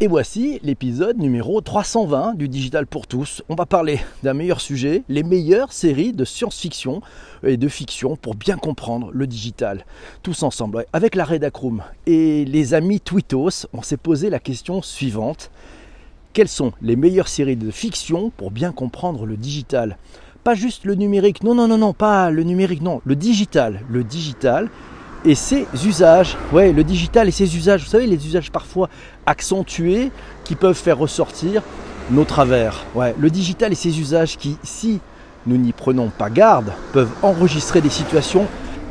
Et voici l'épisode numéro 320 du Digital pour tous. On va parler d'un meilleur sujet, les meilleures séries de science-fiction et de fiction pour bien comprendre le digital. Tous ensemble, avec la Redacroom et les amis Twitos, on s'est posé la question suivante. Quelles sont les meilleures séries de fiction pour bien comprendre le digital? Pas juste le numérique, non, non, non, non, pas le numérique, non, le digital. Le digital et ses usages. Ouais, le digital et ses usages. Vous savez, les usages parfois accentués qui peuvent faire ressortir nos travers. Le digital et ses usages qui, si nous n'y prenons pas garde, peuvent enregistrer des situations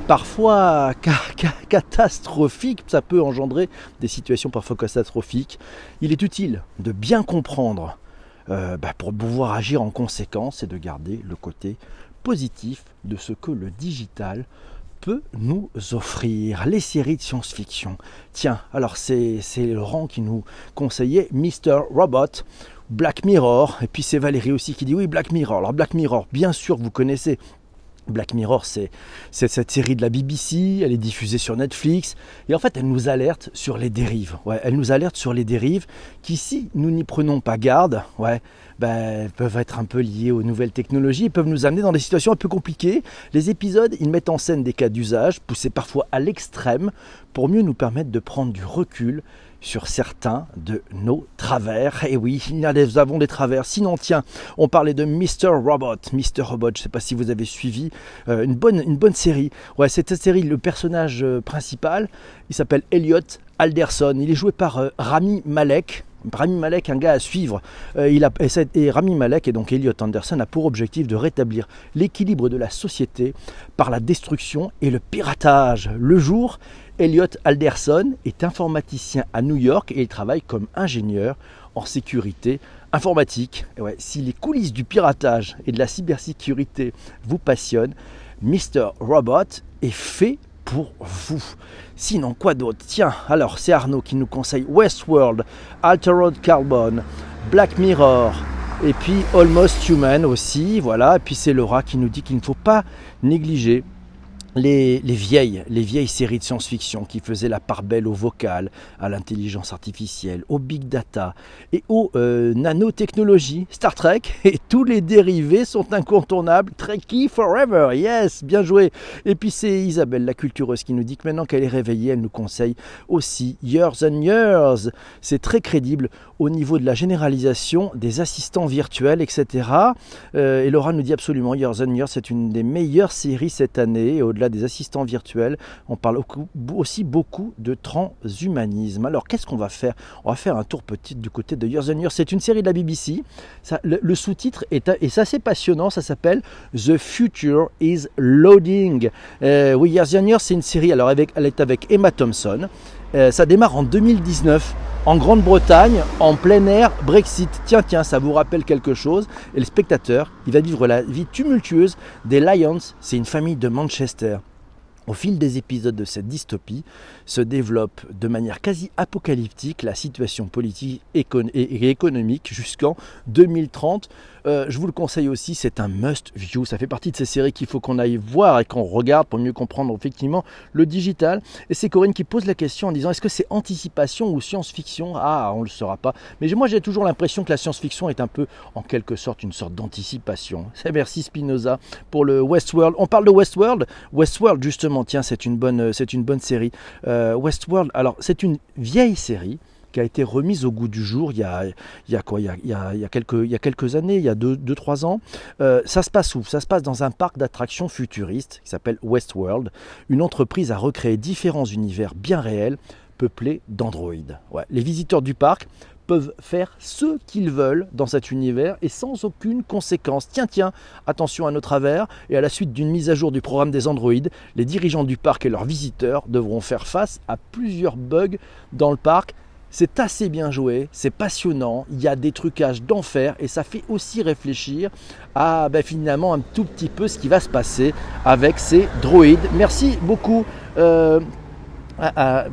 parfois catastrophiques. Ça peut engendrer des situations parfois catastrophiques. Il est utile de bien comprendre euh, bah, pour pouvoir agir en conséquence et de garder le côté positif de ce que le digital peut nous offrir les séries de science-fiction. Tiens, alors c'est Laurent qui nous conseillait Mr. Robot, Black Mirror, et puis c'est Valérie aussi qui dit oui Black Mirror. Alors Black Mirror, bien sûr vous connaissez. Black Mirror, c'est cette série de la BBC, elle est diffusée sur Netflix, et en fait elle nous alerte sur les dérives. Elle nous alerte sur les dérives qui, si nous n'y prenons pas garde, ben, peuvent être un peu liés aux nouvelles technologies peuvent nous amener dans des situations un peu compliquées. Les épisodes, ils mettent en scène des cas d'usage poussés parfois à l'extrême pour mieux nous permettre de prendre du recul sur certains de nos travers. Et oui, nous avons des travers. Sinon, tiens, on parlait de Mr. Robot. Mr. Robot, je ne sais pas si vous avez suivi euh, une, bonne, série. Ouais, cette série, le personnage euh, principal, il s'appelle Elliot Alderson. Il est joué par euh, Rami Malek. Rami Malek, un gars à suivre. Il a, et, Rami Malek et donc Elliot Anderson a pour objectif de rétablir l'équilibre de la société par la destruction et le piratage. Le jour, Elliot Alderson est informaticien à New York et il travaille comme ingénieur en sécurité informatique. si les coulisses du piratage et de la cybersécurité vous passionnent, Mr. Robot est fait pour vous. Sinon, quoi d'autre? Tiens, alors c'est Arnaud qui nous conseille Westworld, Altered Carbon, Black Mirror, et puis Almost Human aussi, voilà. Et puis c'est Laura qui nous dit qu'il ne faut pas négliger les, vieilles, les vieilles séries de science-fiction qui faisaient la part belle au vocal, à l'intelligence artificielle, au big data et aux euh, nanotechnologies. Star Trek et tous les dérivés sont incontournables. Trekkie forever, yes, bien joué. Et puis c'est Isabelle, la cultureuse, qui nous dit que maintenant qu'elle est réveillée, elle nous conseille aussi Years and Years. C'est très crédible au niveau de la généralisation des assistants virtuels, etc. Euh, et Laura nous dit absolument Years and Years, c'est une des meilleures séries cette année. Au-delà des assistants virtuels, on parle aussi beaucoup de transhumanisme. Alors qu'est-ce qu'on va faire? On va faire un tour petit du côté de Years and Years. C'est une série de la BBC. le, sous-titre est, est, assez passionnant. Ça s'appelle The Future is Loading. Euh, oui, Years and Years, c'est une série. Alors elle est avec Emma Thompson. Euh, ça démarre en 2019 en Grande-Bretagne, en plein air, Brexit. Tiens, tiens, ça vous rappelle quelque chose. Et le spectateur, il va vivre la vie tumultueuse des Lions. C'est une famille de Manchester. Au fil des épisodes de cette dystopie, se développe de manière quasi apocalyptique la situation politique et économique jusqu'en 2030. Euh, je vous le conseille aussi, c'est un must view. Ça fait partie de ces séries qu'il faut qu'on aille voir et qu'on regarde pour mieux comprendre effectivement le digital. Et c'est Corinne qui pose la question en disant est-ce que c'est anticipation ou science-fiction? Ah, on ne le saura pas. Mais moi j'ai toujours l'impression que la science-fiction est un peu en quelque sorte une sorte d'anticipation. Merci Spinoza pour le Westworld. On parle de Westworld? Westworld justement, tiens, c'est une bonne, une bonne série. Euh, Westworld, alors c'est une vieille série qui a été remise au goût du jour il y a, il y a quoi il y a, il y a, quelques, il y a quelques années, il y a 2-3 ans. Euh, ça se passe où? Ça se passe dans un parc d'attractions futuriste qui s'appelle Westworld. Une entreprise a recréé différents univers bien réels peuplés d'androïdes. Ouais. Les visiteurs du parc peuvent faire ce qu'ils veulent dans cet univers et sans aucune conséquence. Tiens, tiens, attention à nos travers et à la suite d'une mise à jour du programme des androïdes, les dirigeants du parc et leurs visiteurs devront faire face à plusieurs bugs dans le parc c'est assez bien joué, c'est passionnant, il y a des trucages d'enfer et ça fait aussi réfléchir à ben, finalement un tout petit peu ce qui va se passer avec ces droïdes. Merci beaucoup. Euh,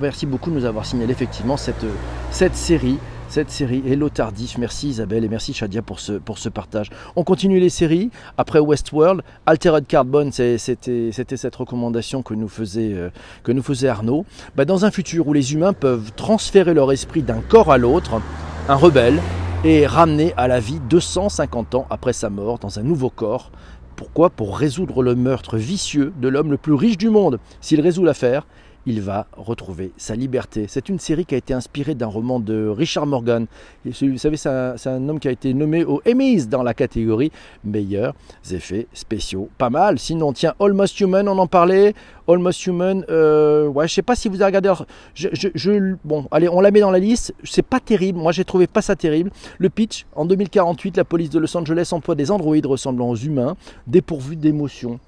merci beaucoup de nous avoir signalé effectivement cette, cette série cette série. Hello Tardif, merci Isabelle et merci Shadia pour ce, partage. On continue les séries. Après Westworld, Altered Carbon, c'était cette recommandation que nous faisait, euh, Arnaud. Bah, dans un futur où les humains peuvent transférer leur esprit d'un corps à l'autre, un rebelle, est ramené à la vie 250 ans après sa mort dans un nouveau corps. Pourquoi? Pour résoudre le meurtre vicieux de l'homme le plus riche du monde. S'il résout l'affaire, il va retrouver sa liberté. C'est une série qui a été inspirée d'un roman de Richard Morgan. vous savez, c'est un, homme qui a été nommé au Emmys dans la catégorie meilleurs effets spéciaux. Pas mal. Sinon, tiens, Almost Human, on en parlait. Almost Human, euh, ouais, je sais pas si vous avez regardé. Je, bon, allez, on la met dans la liste. C'est pas terrible. Moi, j'ai trouvé pas ça terrible. Le pitch en 2048, la police de Los Angeles emploie des androïdes ressemblant aux humains, dépourvus d'émotions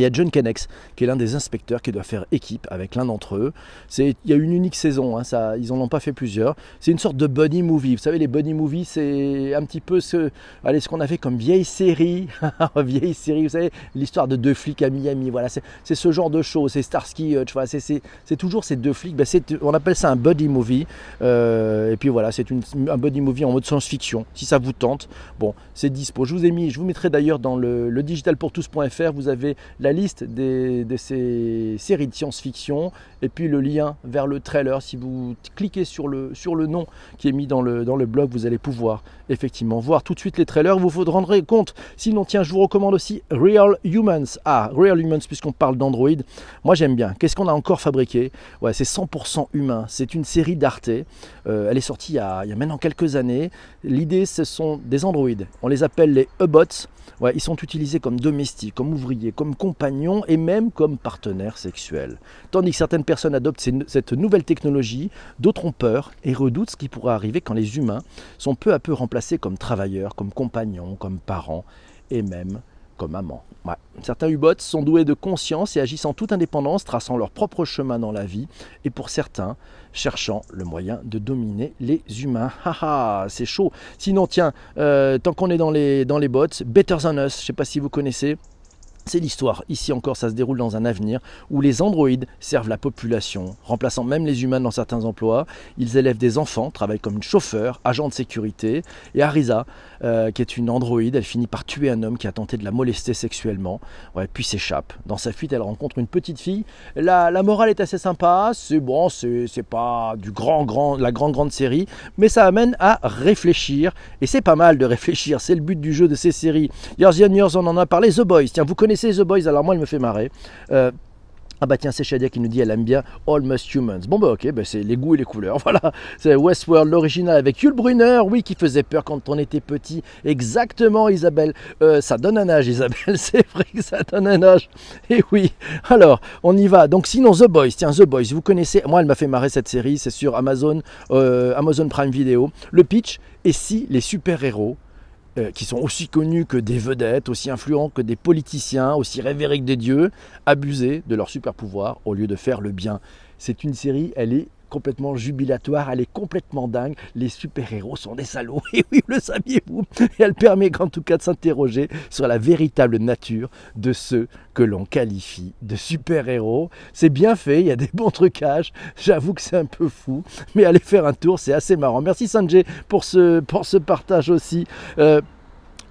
il y a John Kennex, qui est l'un des inspecteurs qui doit faire équipe avec l'un d'entre eux. Il y a une unique saison, hein, ils n'en ont pas fait plusieurs. C'est une sorte de buddy movie. Vous savez, les buddy movies, c'est un petit peu ce, allez, ce qu'on a fait comme vieille série. vieille série, vous savez, l'histoire de deux flics à Miami. Voilà, c'est, ce genre de choses. C'est Starsky Hutch, c'est, toujours ces deux flics. Ben, on appelle ça un buddy movie. Euh, et puis voilà, c'est un buddy movie en mode science-fiction. Si ça vous tente, bon, c'est dispo. Je vous ai mis, je vous mettrai d'ailleurs dans le, le digitalpourtous.fr, vous avez la liste de ces séries de science-fiction et puis le lien vers le trailer. Si vous cliquez sur le, sur le nom qui est mis dans le, dans le blog, vous allez pouvoir effectivement voir tout de suite les trailers. Vous vous rendrez compte. Sinon, tiens, je vous recommande aussi Real Humans. Ah, Real Humans, puisqu'on parle d'Android. Moi, j'aime bien. Qu'est-ce qu'on a encore fabriqué? Ouais, c'est 100% humain. C'est une série d'Arte. Euh, elle est sortie il y, a, maintenant quelques années. L'idée, ce sont des androïdes. On les appelle les e-bots. Ouais, ils sont utilisés comme domestiques, comme ouvriers, comme et même comme partenaires sexuels. Tandis que certaines personnes adoptent cette nouvelle technologie, d'autres ont peur et redoutent ce qui pourrait arriver quand les humains sont peu à peu remplacés comme travailleurs, comme compagnons, comme parents et même comme amants. Certains U-bots sont doués de conscience et agissent en toute indépendance, traçant leur propre chemin dans la vie, et pour certains, cherchant le moyen de dominer les humains. Haha, c'est chaud. Sinon, tiens, euh, tant qu'on est dans les, dans les bots, Better Than Us, je ne sais pas si vous connaissez, c'est l'histoire. Ici encore, ça se déroule dans un avenir où les androïdes servent la population, remplaçant même les humains dans certains emplois. Ils élèvent des enfants, travaillent comme chauffeur, agent de sécurité. Et Arisa, euh, qui est une androïde, elle finit par tuer un homme qui a tenté de la molester sexuellement, ouais, puis s'échappe. Dans sa fuite, elle rencontre une petite fille. La, la morale est assez sympa, c'est bon, c'est pas du grand, grand, la grande, grande série, mais ça amène à réfléchir. Et c'est pas mal de réfléchir, c'est le but du jeu de ces séries. Years and Years, on en a parlé. The Boys, tiens, vous connaissez connaissez The Boys, alors moi elle me fait marrer. Euh, ah bah tiens, c'est Shadia qui nous dit elle aime bien Almost Humans. Bon bah ok, bah c'est les goûts et les couleurs. Voilà, c'est Westworld, l'original avec Yul Brunner, oui, qui faisait peur quand on était petit. Exactement, Isabelle. Euh, ça donne un âge, Isabelle. C'est vrai que ça donne un âge. Et oui. Alors, on y va. Donc sinon, The Boys. Tiens, The Boys, vous connaissez. Moi, elle m'a fait marrer cette série. C'est sur Amazon, euh, Amazon Prime Video. Le pitch. Et si les super-héros euh, qui sont aussi connus que des vedettes, aussi influents que des politiciens, aussi révérés que des dieux, abuser de leur super pouvoir au lieu de faire le bien. C'est une série, elle est complètement jubilatoire, elle est complètement dingue. Les super-héros sont des salauds, et oui, le saviez-vous? Et elle permet en tout cas de s'interroger sur la véritable nature de ceux que l'on qualifie de super-héros. C'est bien fait, il y a des bons trucages, j'avoue que c'est un peu fou, mais allez faire un tour, c'est assez marrant. Merci Sanjay pour ce, pour ce partage aussi. Euh,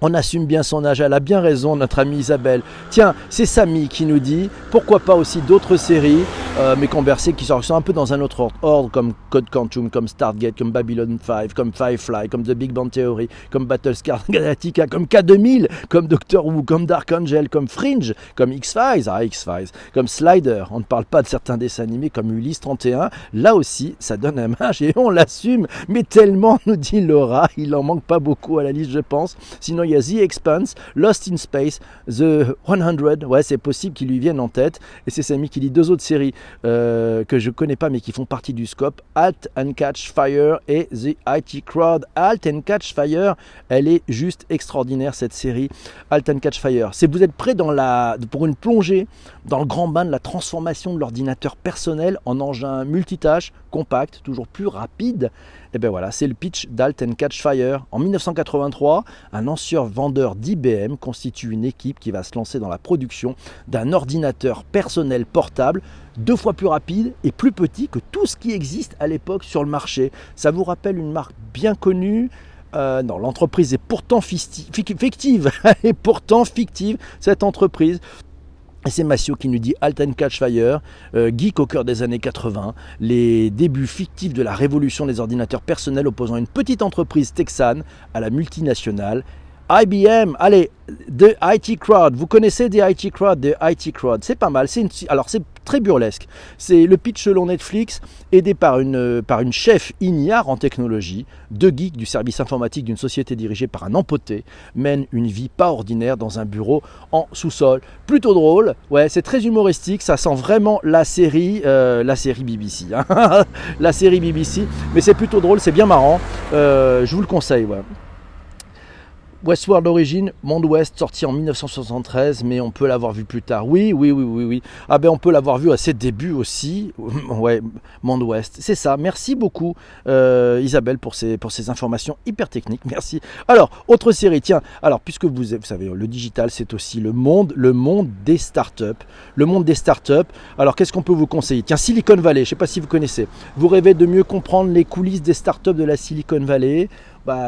on assume bien son âge, elle a bien raison, notre amie Isabelle. Tiens, c'est Samy qui nous dit, pourquoi pas aussi d'autres séries, euh, mais conversées qui sont un peu dans un autre ordre, comme Code Quantum, comme Stargate, comme Babylon 5, comme Firefly, comme The Big Bang Theory, comme Battlestar Galactica, comme K2000, comme Doctor Who, comme Dark Angel, comme Fringe, comme X-Files, ah X-Files, comme Slider. On ne parle pas de certains dessins animés comme Ulysse 31. Là aussi, ça donne un match et on l'assume, mais tellement, nous dit Laura, il en manque pas beaucoup à la liste, je pense. Sinon, il y a The Expanse, Lost in Space, The 100, ouais c'est possible qu'il lui vienne en tête, et c'est Samy qui lit deux autres séries euh, que je connais pas mais qui font partie du scope, Alt and Catch Fire et The IT Crowd. Alt and Catch Fire, elle est juste extraordinaire cette série, Alt and Catch Fire. C'est vous êtes prêt pour une plongée dans le grand bain de la transformation de l'ordinateur personnel en engin multitâche, compact, toujours plus rapide? Et eh bien voilà, c'est le pitch d'Alt Catch Fire. En 1983, un ancien vendeur d'IBM constitue une équipe qui va se lancer dans la production d'un ordinateur personnel portable deux fois plus rapide et plus petit que tout ce qui existe à l'époque sur le marché. Ça vous rappelle une marque bien connue euh, non, l'entreprise est pourtant fictive, fictive, cette entreprise. Et c'est Massio qui nous dit Alten Catch Fire, euh, geek au cœur des années 80, les débuts fictifs de la révolution des ordinateurs personnels opposant une petite entreprise texane à la multinationale IBM, allez, The IT Crowd. Vous connaissez The IT Crowd The IT Crowd, c'est pas mal. C'est alors c'est très burlesque. C'est le pitch selon Netflix, aidé par une, par une chef ignare en technologie, deux geeks du service informatique d'une société dirigée par un empoté, mènent une vie pas ordinaire dans un bureau en sous-sol. Plutôt drôle, ouais, c'est très humoristique, ça sent vraiment la série, euh, la série BBC. Hein. la série BBC, mais c'est plutôt drôle, c'est bien marrant. Euh, je vous le conseille, ouais. Westworld Origin, Monde Ouest, sorti en 1973, mais on peut l'avoir vu plus tard. Oui, oui, oui, oui, oui. Ah ben on peut l'avoir vu à ses débuts aussi. ouais, Monde Ouest, c'est ça. Merci beaucoup euh, Isabelle pour ces, informations hyper techniques. Merci. Alors, autre série, tiens, alors puisque vous, vous savez, le digital c'est aussi le monde, le monde des startups. Le monde des startups. Alors qu'est-ce qu'on peut vous conseiller? Tiens, Silicon Valley, je ne sais pas si vous connaissez. Vous rêvez de mieux comprendre les coulisses des startups de la Silicon Valley?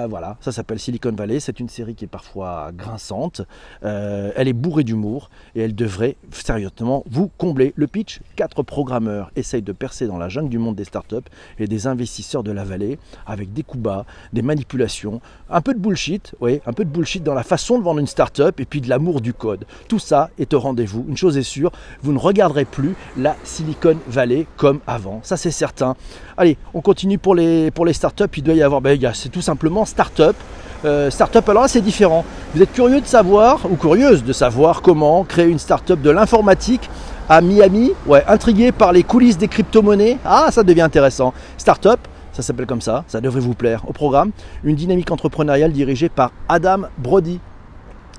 Voilà, ça s'appelle Silicon Valley. C'est une série qui est parfois grinçante. Euh, elle est bourrée d'humour et elle devrait sérieusement vous combler. Le pitch quatre programmeurs essayent de percer dans la jungle du monde des startups et des investisseurs de la vallée avec des coups bas, des manipulations, un peu de bullshit, oui, un peu de bullshit dans la façon de vendre une startup et puis de l'amour du code. Tout ça est au rendez-vous. Une chose est sûre, vous ne regarderez plus la Silicon Valley comme avant. Ça c'est certain. Allez, on continue pour les, pour les startups. Il doit y avoir, ben, c'est tout simplement start-up. Euh, start-up, alors c'est différent. Vous êtes curieux de savoir, ou curieuse de savoir comment créer une start-up de l'informatique à Miami Ouais, intrigué par les coulisses des crypto-monnaies Ah, ça devient intéressant. Start-up, ça s'appelle comme ça, ça devrait vous plaire. Au programme, une dynamique entrepreneuriale dirigée par Adam Brody.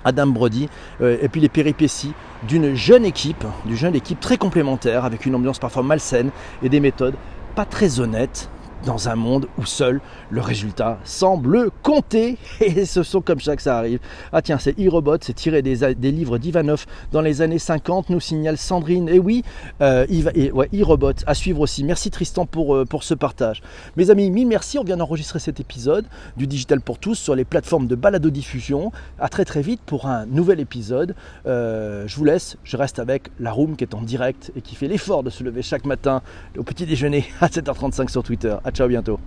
Adam Brody, euh, et puis les péripéties d'une jeune équipe, d'une jeune équipe très complémentaire, avec une ambiance parfois malsaine et des méthodes pas très honnêtes, dans un monde où seul le résultat semble compter. Et ce sont comme ça que ça arrive. Ah tiens, c'est e-robot, c'est tiré des, livres d'Ivanov dans les années 50, nous signale Sandrine. Et oui, euh, e-robot à suivre aussi. Merci Tristan pour, euh, pour ce partage. Mes amis, mille merci. On vient d'enregistrer cet épisode du Digital pour tous sur les plateformes de balado-diffusion. À très très vite pour un nouvel épisode. Euh, je vous laisse, je reste avec la room qui est en direct et qui fait l'effort de se lever chaque matin au petit déjeuner à 7h35 sur Twitter ciao, bientôt.